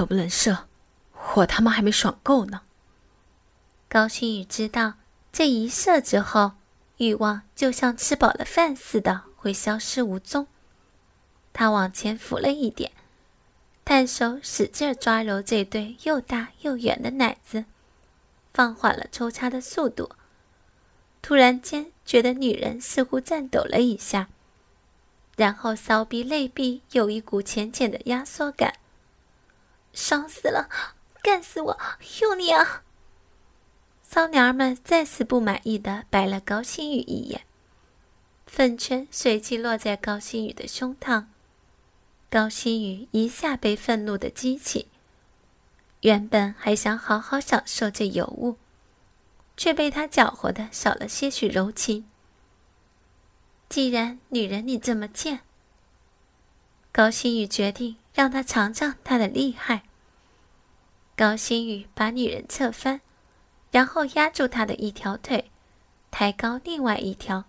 可不能射，我他妈还没爽够呢。高星宇知道，这一射之后，欲望就像吃饱了饭似的会消失无踪。他往前俯了一点，探手使劲抓揉这对又大又圆的奶子，放缓了抽插的速度。突然间，觉得女人似乎颤抖了一下，然后骚逼内壁有一股浅浅的压缩感。爽死了，干死我，用力啊！骚娘们再次不满意的白了高星宇一眼，粉圈随即落在高星宇的胸膛。高星宇一下被愤怒的激起，原本还想好好享受这尤物，却被他搅和的少了些许柔情。既然女人你这么贱，高星宇决定让他尝尝他的厉害。高星宇把女人侧翻，然后压住她的一条腿，抬高另外一条，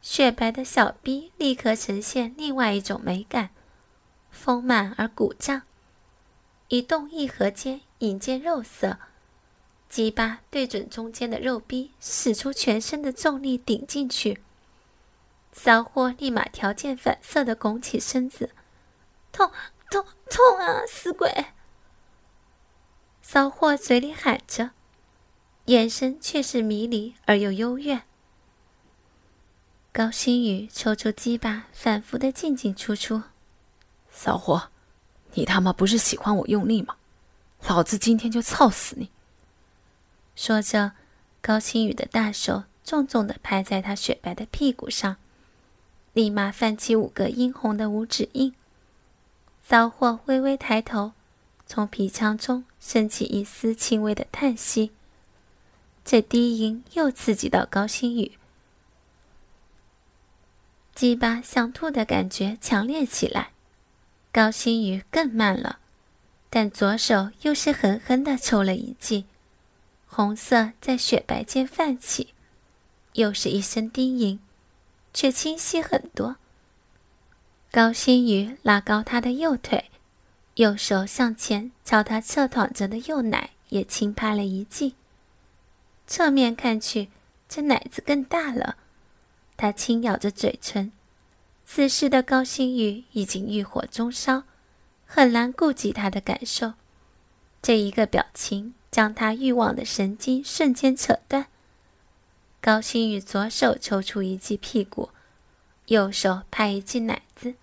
雪白的小臂立刻呈现另外一种美感。丰满而鼓胀，一动一合间引见肉色，鸡巴对准中间的肉壁，使出全身的重力顶进去。骚货立马条件反射的拱起身子，痛痛痛啊！死鬼！骚货嘴里喊着，眼神却是迷离而又幽怨。高星宇抽出鸡巴，反复的进进出出。骚货，你他妈不是喜欢我用力吗？老子今天就操死你！说着，高星宇的大手重重的拍在他雪白的屁股上，立马泛起五个殷红的五指印。骚货微微抬头，从鼻腔中升起一丝轻微的叹息。这低吟又刺激到高星宇，鸡巴想吐的感觉强烈起来。高星宇更慢了，但左手又是狠狠地抽了一记，红色在雪白间泛起，又是一声低吟，却清晰很多。高星宇拉高他的右腿，右手向前朝他侧躺着的右奶也轻拍了一记。侧面看去，这奶子更大了。他轻咬着嘴唇。此时的高星宇已经欲火中烧，很难顾及他的感受。这一个表情将他欲望的神经瞬间扯断。高星宇左手抽出一记屁股，右手拍一记奶子，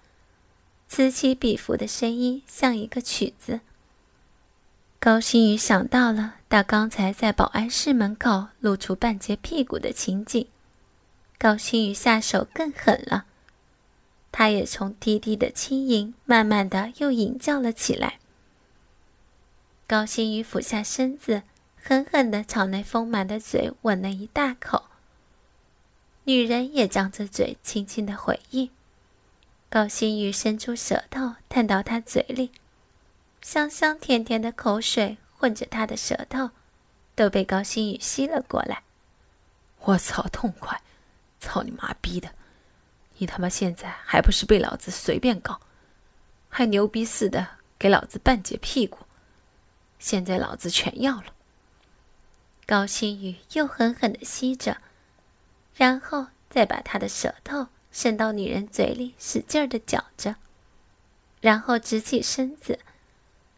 此起彼伏的声音像一个曲子。高星宇想到了他刚才在保安室门口露出半截屁股的情景，高星宇下手更狠了。他也从低低的轻吟，慢慢的又吟叫了起来。高星宇俯下身子，狠狠的朝那丰满的嘴吻了一大口。女人也张着嘴，轻轻的回应。高星宇伸出舌头探到她嘴里，香香甜甜的口水混着他的舌头，都被高星宇吸了过来。我操，痛快！操你妈逼的！你他妈现在还不是被老子随便搞，还牛逼似的给老子半截屁股，现在老子全要了。高星宇又狠狠的吸着，然后再把他的舌头伸到女人嘴里，使劲的嚼着，然后直起身子，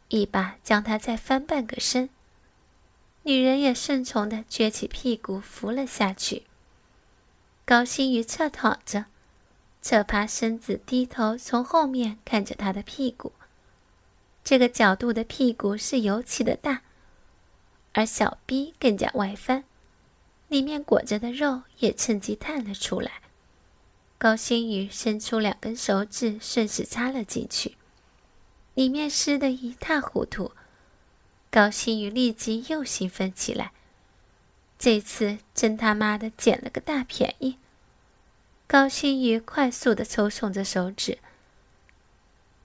一把将她再翻半个身。女人也顺从的撅起屁股伏了下去。高星宇侧躺着。侧趴身子，低头从后面看着他的屁股。这个角度的屁股是尤其的大，而小臂更加外翻，里面裹着的肉也趁机探了出来。高星宇伸出两根手指，顺势插了进去，里面湿得一塌糊涂。高星宇立即又兴奋起来，这次真他妈的捡了个大便宜。高星宇快速的抽送着手指，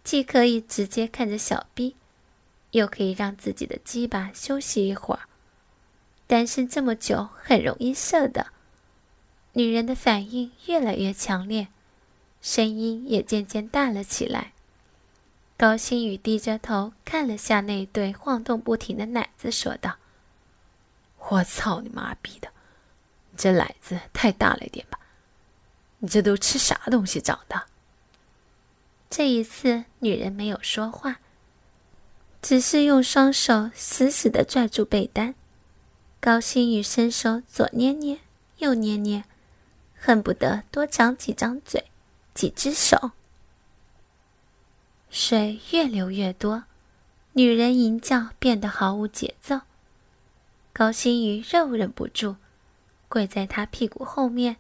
既可以直接看着小臂，又可以让自己的鸡巴休息一会儿。单身这么久，很容易射的。女人的反应越来越强烈，声音也渐渐大了起来。高星宇低着头看了下那对晃动不停的奶子，说道：“我操你妈逼的，你这奶子太大了点吧？你这都吃啥东西长的？”这一次，女人没有说话，只是用双手死死的拽住被单。高星宇伸手左捏捏，右捏捏，恨不得多长几张嘴，几只手。水越流越多，女人吟叫变得毫无节奏。高星宇又忍不住，跪在她屁股后面，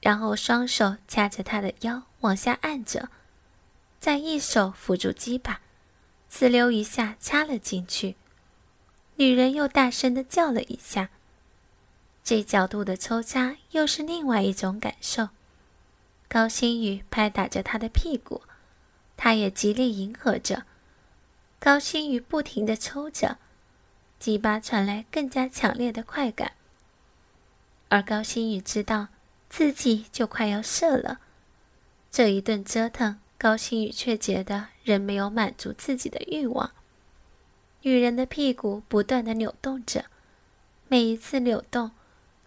然后双手掐着她的腰往下按着，再一手扶住鸡巴，呲溜一下插了进去。女人又大声的叫了一下。这角度的抽插又是另外一种感受。高星宇拍打着他的屁股。他也极力迎合着，高星宇不停地抽着，鸡巴传来更加强烈的快感。而高星宇知道自己就快要射了，这一顿折腾，高星宇却觉得仍没有满足自己的欲望。女人的屁股不断地扭动着，每一次扭动，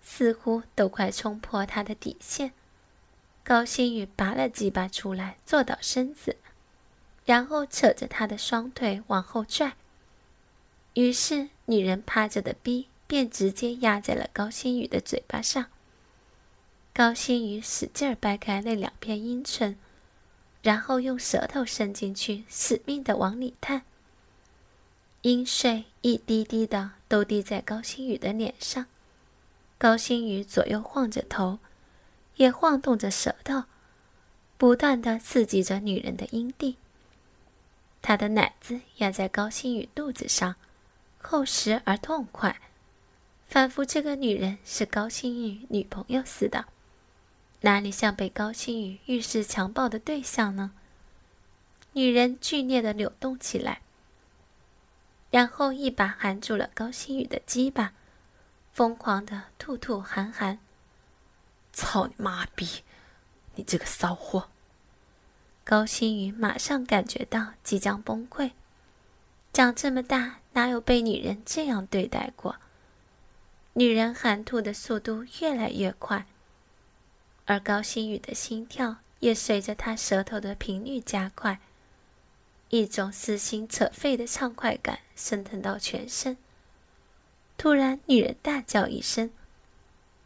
似乎都快冲破他的底线。高星宇拔了几把出来，坐倒身子。然后扯着他的双腿往后拽，于是女人趴着的逼便直接压在了高星宇的嘴巴上。高星宇使劲掰开那两片阴唇，然后用舌头伸进去，死命的往里探。阴水一滴滴的都滴在高星宇的脸上。高星宇左右晃着头，也晃动着舌头，不断的刺激着女人的阴蒂。他的奶子压在高星宇肚子上，厚实而痛快，仿佛这个女人是高星宇女朋友似的，哪里像被高星宇欲试强暴的对象呢？女人剧烈的扭动起来，然后一把含住了高星宇的鸡巴，疯狂的吐吐寒寒。操你妈逼！你这个骚货！高星宇马上感觉到即将崩溃，长这么大哪有被女人这样对待过？女人含吐的速度越来越快，而高星宇的心跳也随着他舌头的频率加快，一种撕心扯肺的畅快感升腾到全身。突然，女人大叫一声，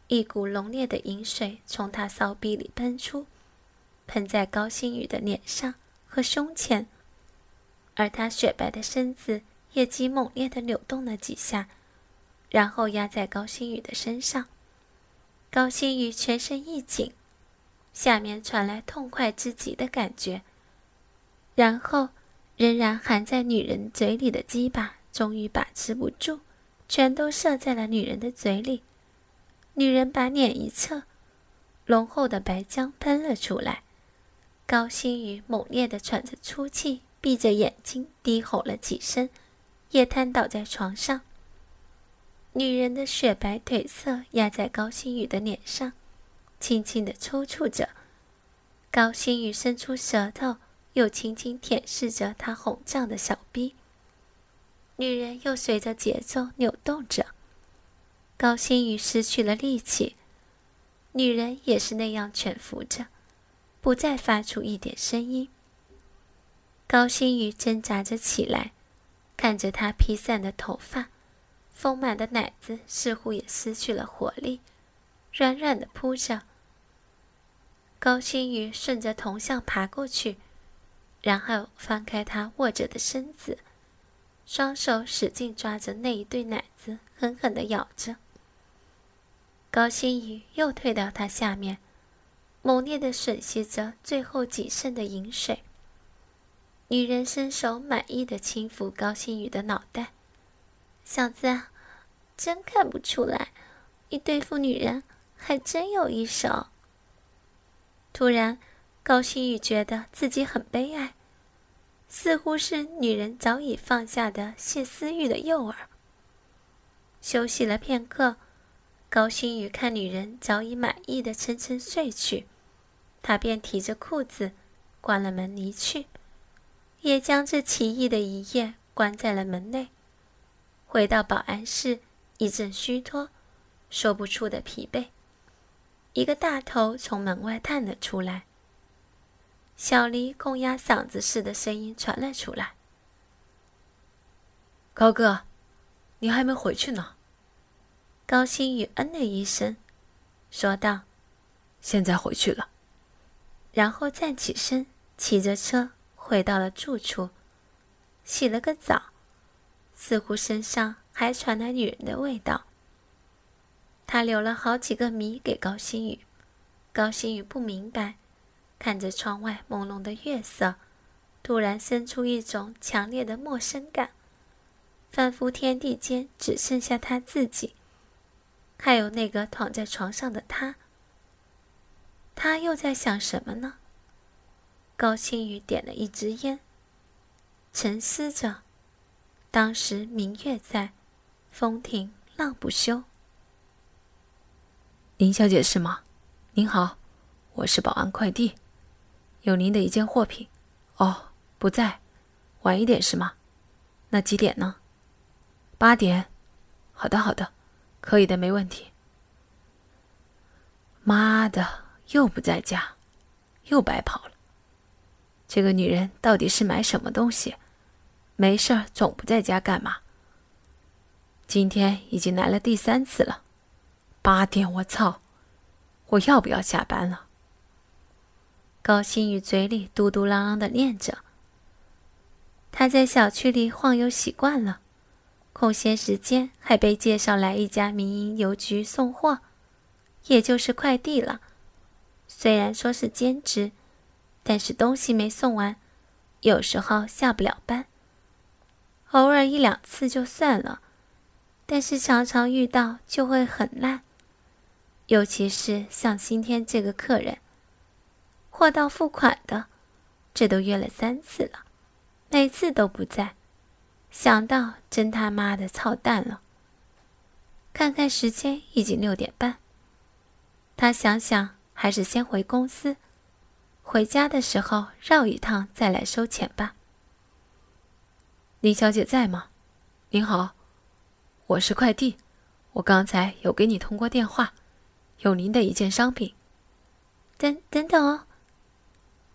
一股浓烈的饮水从她骚逼里喷出。喷在高星宇的脸上和胸前，而他雪白的身子也极猛烈的扭动了几下，然后压在高星宇的身上。高星宇全身一紧，下面传来痛快之极的感觉。然后，仍然含在女人嘴里的鸡巴终于把持不住，全都射在了女人的嘴里。女人把脸一侧，浓厚的白浆喷了出来。高星宇猛烈地喘着粗气，闭着眼睛低吼了几声，也瘫倒在床上。女人的雪白腿色压在高星宇的脸上，轻轻地抽搐着。高星宇伸出舌头，又轻轻舔舐着她红胀的小臂。女人又随着节奏扭动着。高星宇失去了力气，女人也是那样蜷伏着。不再发出一点声音。高星宇挣扎着起来，看着他披散的头发，丰满的奶子似乎也失去了活力，软软的扑着。高星宇顺着铜像爬过去，然后翻开他握着的身子，双手使劲抓着那一对奶子，狠狠地咬着。高星宇又退到他下面。猛烈的吮吸着最后仅剩的饮水。女人伸手满意的轻抚高星宇的脑袋：“小子，真看不出来，你对付女人还真有一手。”突然，高星宇觉得自己很悲哀，似乎是女人早已放下的泄私欲的诱饵。休息了片刻，高星宇看女人早已满意的沉沉睡去。他便提着裤子，关了门离去。也将这奇异的一夜关在了门内。回到保安室，一阵虚脱，说不出的疲惫。一个大头从门外探了出来。小黎公鸭嗓子似的声音传了出来：“高哥，你还没回去呢。”高星宇嗯了一声，说道：“现在回去了。”然后站起身，骑着车回到了住处，洗了个澡，似乎身上还传来女人的味道。他留了好几个谜给高星宇，高星宇不明白，看着窗外朦胧的月色，突然生出一种强烈的陌生感，仿佛天地间只剩下他自己，还有那个躺在床上的他。他又在想什么呢？高星宇点了一支烟，沉思着。当时明月在，风停浪不休。林小姐是吗？您好，我是保安快递，有您的一件货品。哦，不在，晚一点是吗？那几点呢？八点。好的，好的，可以的，没问题。妈的，又不在家，又白跑了。这个女人到底是买什么东西？没事儿总不在家干嘛？今天已经来了第三次了。八点，我操！我要不要下班了？高星宇嘴里嘟嘟囔囔的念着。他在小区里晃悠习惯了，空闲时间还被介绍来一家民营邮局送货，也就是快递了。虽然说是兼职，但是东西没送完，有时候下不了班。偶尔一两次就算了，但是常常遇到就会很烂。尤其是像今天这个客人，货到付款的，这都约了三次了，每次都不在，想到真他妈的操蛋了。看看时间，已经六点半，他想想还是先回公司，回家的时候绕一趟再来收钱吧。林小姐在吗？您好，我是快递，我刚才有给你通过电话。有您的一件商品，等等等哦。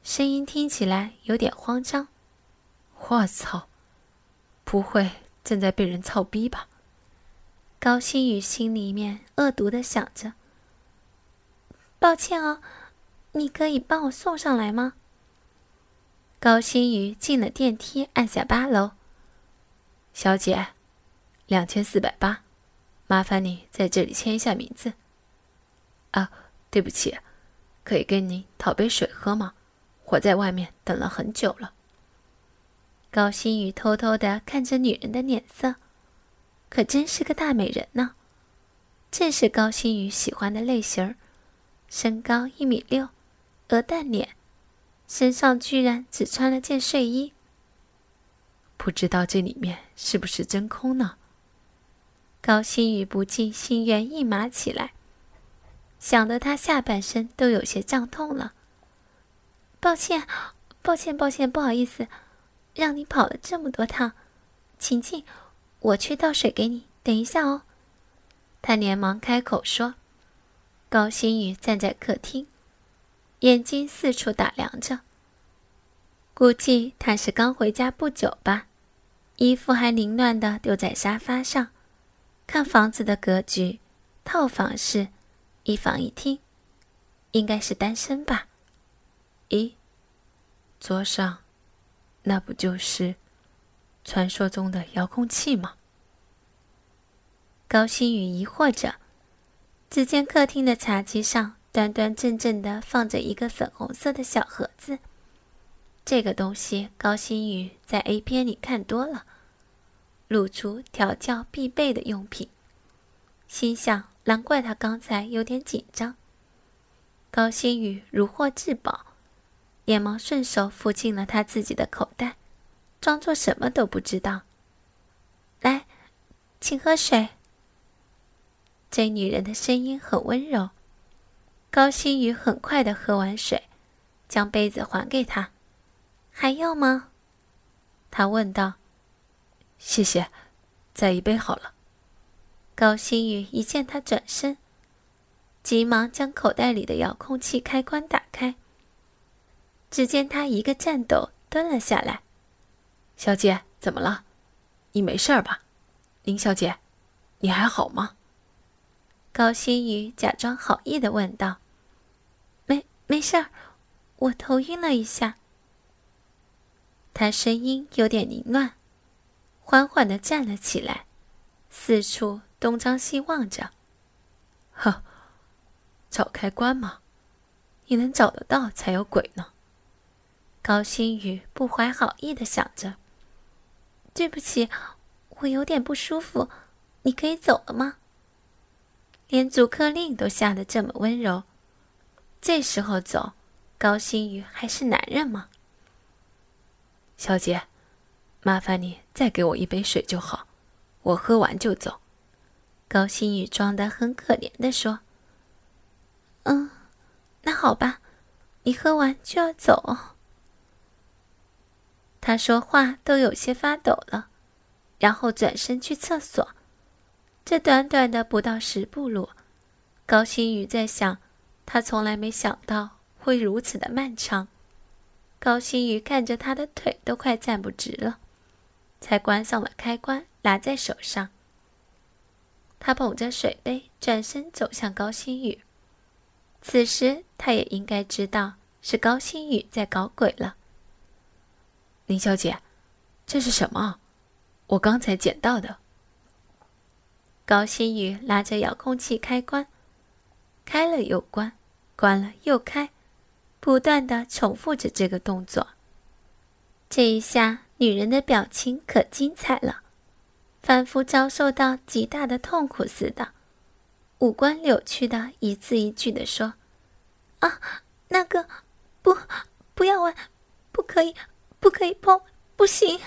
声音听起来有点慌张。我操，不会正在被人操逼吧？高星宇心里面恶毒的想着。抱歉哦，你可以帮我送上来吗？高星宇进了电梯，按下八楼。小姐，两千四百八，麻烦你在这里签一下名字。啊，对不起，可以跟您讨杯水喝吗？我在外面等了很久了。高星宇偷偷的看着女人的脸色，可真是个大美人呢，正是高星宇喜欢的类型儿。身高一米六，鹅蛋脸，身上居然只穿了件睡衣。不知道这里面是不是真空呢？高星宇不禁心猿意马起来。想得他下半身都有些胀痛了。抱歉，抱歉，抱歉，不好意思，让你跑了这么多趟。请进，我去倒水给你。等一下哦。他连忙开口说。高星宇站在客厅，眼睛四处打量着。估计他是刚回家不久吧，衣服还凌乱的丢在沙发上。看房子的格局，套房式。一房一厅，应该是单身吧？咦，桌上那不就是传说中的遥控器吗？高星宇疑惑着。只见客厅的茶几上端端正正的放着一个粉红色的小盒子。这个东西高星宇在 A 片里看多了，露出调教必备的用品，心想。难怪他刚才有点紧张。高星宇如获至宝，连忙顺手扶进了他自己的口袋，装作什么都不知道。来，请喝水。这女人的声音很温柔。高星宇很快的喝完水，将杯子还给她。还要吗？他问道：“谢谢，再一杯好了。”高星宇一见他转身，急忙将口袋里的遥控器开关打开。只见他一个颤抖蹲了下来。“小姐，怎么了？你没事吧？林小姐，你还好吗？”高星宇假装好意的问道。“没，没事儿，我头晕了一下。”他声音有点凌乱，缓缓的站了起来，四处东张西望着。呵，找开关吗？你能找得到才有鬼呢。高星宇不怀好意的想着。对不起，我有点不舒服，你可以走了吗？连逐客令都下得这么温柔，这时候走，高星宇还是男人吗？小姐，麻烦你再给我一杯水就好，我喝完就走。”高星宇装得很可怜的说。“嗯，那好吧，你喝完就要走。”他说话都有些发抖了，然后转身去厕所。这短短的不到十步路，高星宇在想，他从来没想到会如此的漫长。高星宇看着他的腿都快站不直了，才关上了开关，拿在手上。他捧着水杯，转身走向高星宇。此时他也应该知道是高星宇在搞鬼了。林小姐，这是什么？我刚才捡到的。高星宇拉着遥控器开关，开了又关，关了又开。不断的重复着这个动作。这一下，女人的表情可精彩了，仿佛遭受到极大的痛苦似的，五官扭曲的一字一句的说：“啊，那个，不，不要玩，不可以，不可以碰，不行。”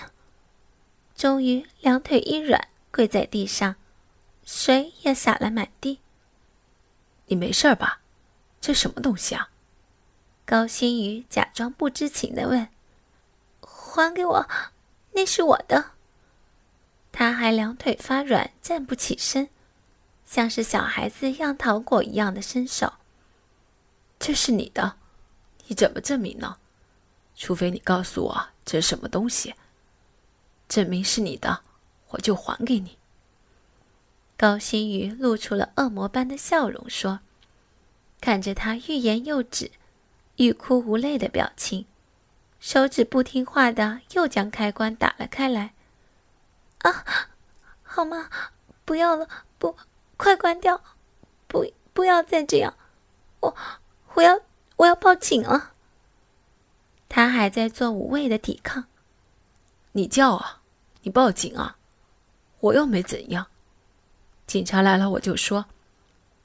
终于，两腿一软，跪在地上，水也洒了满地。你没事吧？这什么东西啊？高星宇假装不知情的问：“还给我，那是我的。”他还两腿发软，站不起身，像是小孩子要糖果一样的伸手。这是你的，你怎么证明呢？除非你告诉我这是什么东西，证明是你的，我就还给你。高星宇露出了恶魔般的笑容，说：“看着他欲言又止。”欲哭无泪的表情，手指不听话的又将开关打了开来。啊，好吗？不要了，不，快关掉！不，不要再这样！我，我要，我要报警了！他还在做无谓的抵抗。你叫啊，你报警啊！我又没怎样。警察来了我就说，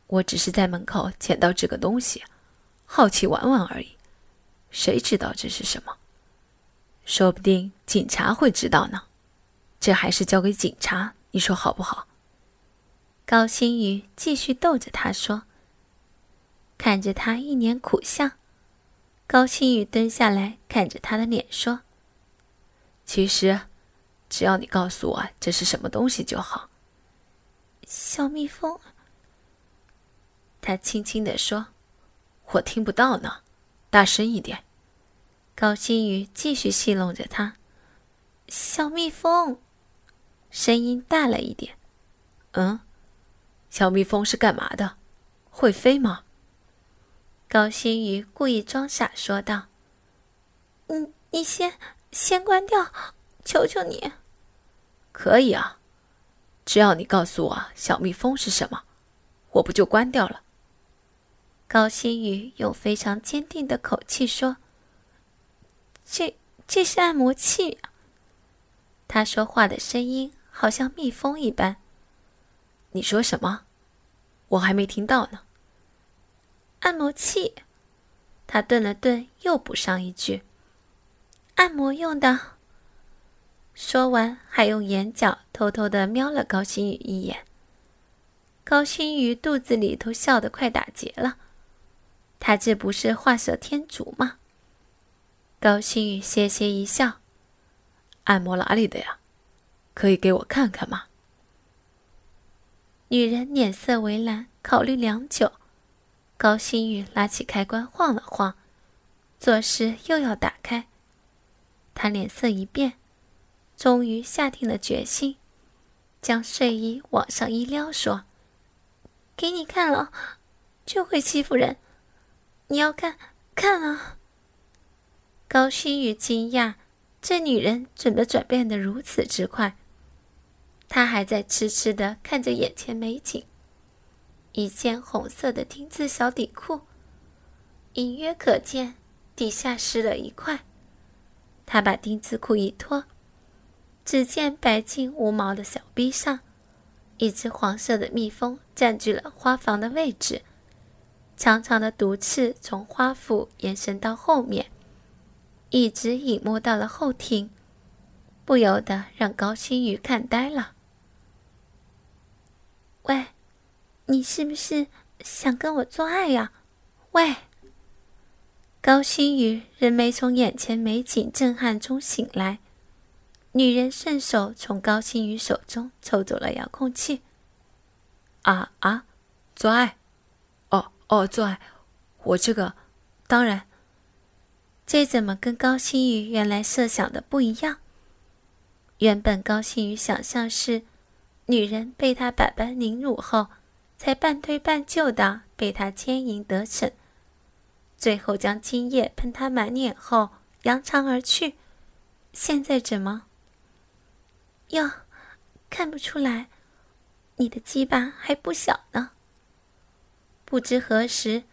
我只是在门口捡到这个东西。好奇玩玩而已，谁知道这是什么？说不定警察会知道呢。这还是交给警察，你说好不好？高星宇继续逗着他说，看着他一脸苦相。高星宇蹲下来看着他的脸说：“其实，只要你告诉我这是什么东西就好。”小蜜蜂。他轻轻地说。我听不到呢，大声一点。高星宇继续戏弄着他。小蜜蜂，声音大了一点。嗯，小蜜蜂是干嘛的？会飞吗？高星宇故意装傻说道。嗯，你先先关掉，求求你。可以啊，只要你告诉我小蜜蜂是什么，我不就关掉了。高星宇用非常坚定的口气说：“这这是按摩器。”他说话的声音好像蜜蜂一般。你说什么？我还没听到呢。按摩器。他顿了顿，又补上一句：“按摩用的。”说完，还用眼角偷偷的瞄了高星宇一眼。高星宇肚子里头笑得快打结了。他这不是画蛇添足吗？高星宇歇歇一笑，按摩哪里的呀？可以给我看看吗？女人脸色为难，考虑良久。高星宇拉起开关晃了晃，做事又要打开。他脸色一变，终于下定了决心，将睡衣往上一撩，说：“给你看了，就会欺负人。你要看，看啊！”高星宇惊讶，这女人怎么转变的如此之快？他还在痴痴的看着眼前美景，一件红色的丁字小底裤，隐约可见底下湿了一块。他把丁字裤一脱，只见白净无毛的小臂上，一只黄色的蜜蜂占据了花房的位置，长长的毒刺从花腹延伸到后面，一直隐没到了后庭，不由得让高星宇看呆了。喂，你是不是想跟我做爱呀？喂！高星宇仍没从眼前美景震撼中醒来，女人顺手从高星宇手中抽走了遥控器。啊啊，做爱？哦哦，做爱？我这个，当然。这怎么跟高星宇原来设想的不一样？原本高星宇想象是。女人被他百般凌辱后，才半推半就的被他牵引得逞，最后将精液喷他满脸后扬长而去。现在怎么？哟，看不出来，你的鸡巴还不小呢。不知何时，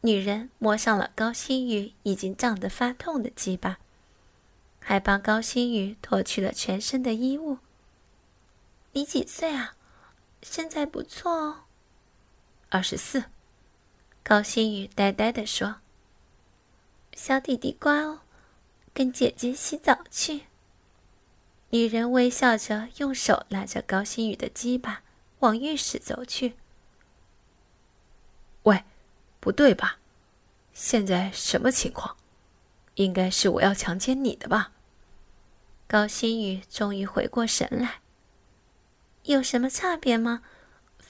女人摸上了高星宇已经胀得发痛的鸡巴，还帮高星宇脱去了全身的衣物。你几岁啊？身材不错哦。二十四。高星宇呆呆地说：“小弟弟乖哦，跟姐姐洗澡去。”女人微笑着，用手拉着高星宇的鸡巴往浴室走去。喂，不对吧？现在什么情况？应该是我要强奸你的吧？高星宇终于回过神来。有什么差别吗？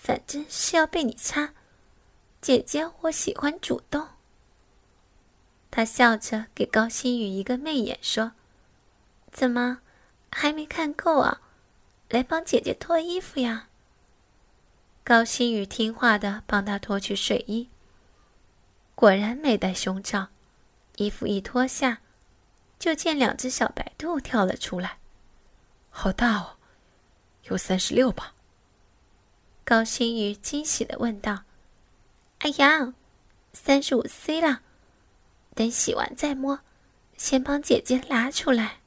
反正是要被你插，姐姐我喜欢主动。他笑着给高星宇一个媚眼，说：“怎么还没看够啊？来帮姐姐脱衣服呀。”高星宇听话的帮他脱去睡衣，果然没带胸罩，衣服一脱下，就见两只小白兔跳了出来，好大哦！有三十六吧？高星宇惊喜的问道：“哎呀，三十五 C 了，等洗完再摸，先帮姐姐拿出来。”